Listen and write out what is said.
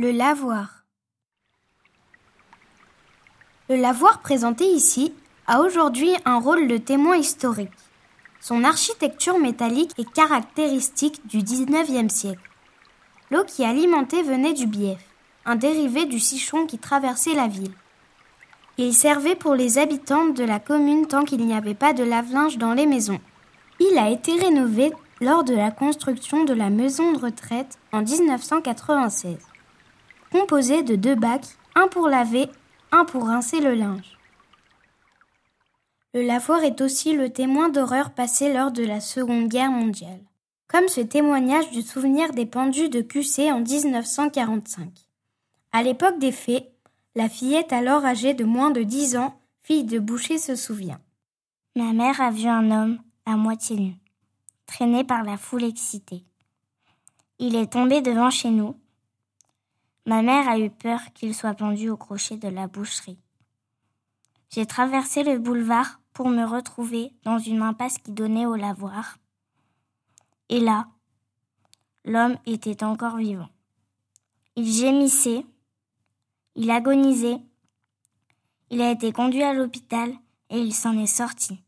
Le lavoir. Le lavoir présenté ici a aujourd'hui un rôle de témoin historique. Son architecture métallique est caractéristique du XIXe siècle. L'eau qui alimentait venait du bief, un dérivé du sichon qui traversait la ville. Il servait pour les habitants de la commune tant qu'il n'y avait pas de lave-linge dans les maisons. Il a été rénové lors de la construction de la maison de retraite en 1996. Composé de deux bacs, un pour laver, un pour rincer le linge. Le lavoir est aussi le témoin d'horreurs passées lors de la Seconde Guerre mondiale, comme ce témoignage du souvenir des pendus de QC en 1945. À l'époque des faits, la fillette alors âgée de moins de 10 ans, fille de boucher, se souvient. Ma mère a vu un homme, à moitié nu, traîné par la foule excitée. Il est tombé devant chez nous. Ma mère a eu peur qu'il soit pendu au crochet de la boucherie. J'ai traversé le boulevard pour me retrouver dans une impasse qui donnait au lavoir. Et là, l'homme était encore vivant. Il gémissait, il agonisait, il a été conduit à l'hôpital et il s'en est sorti.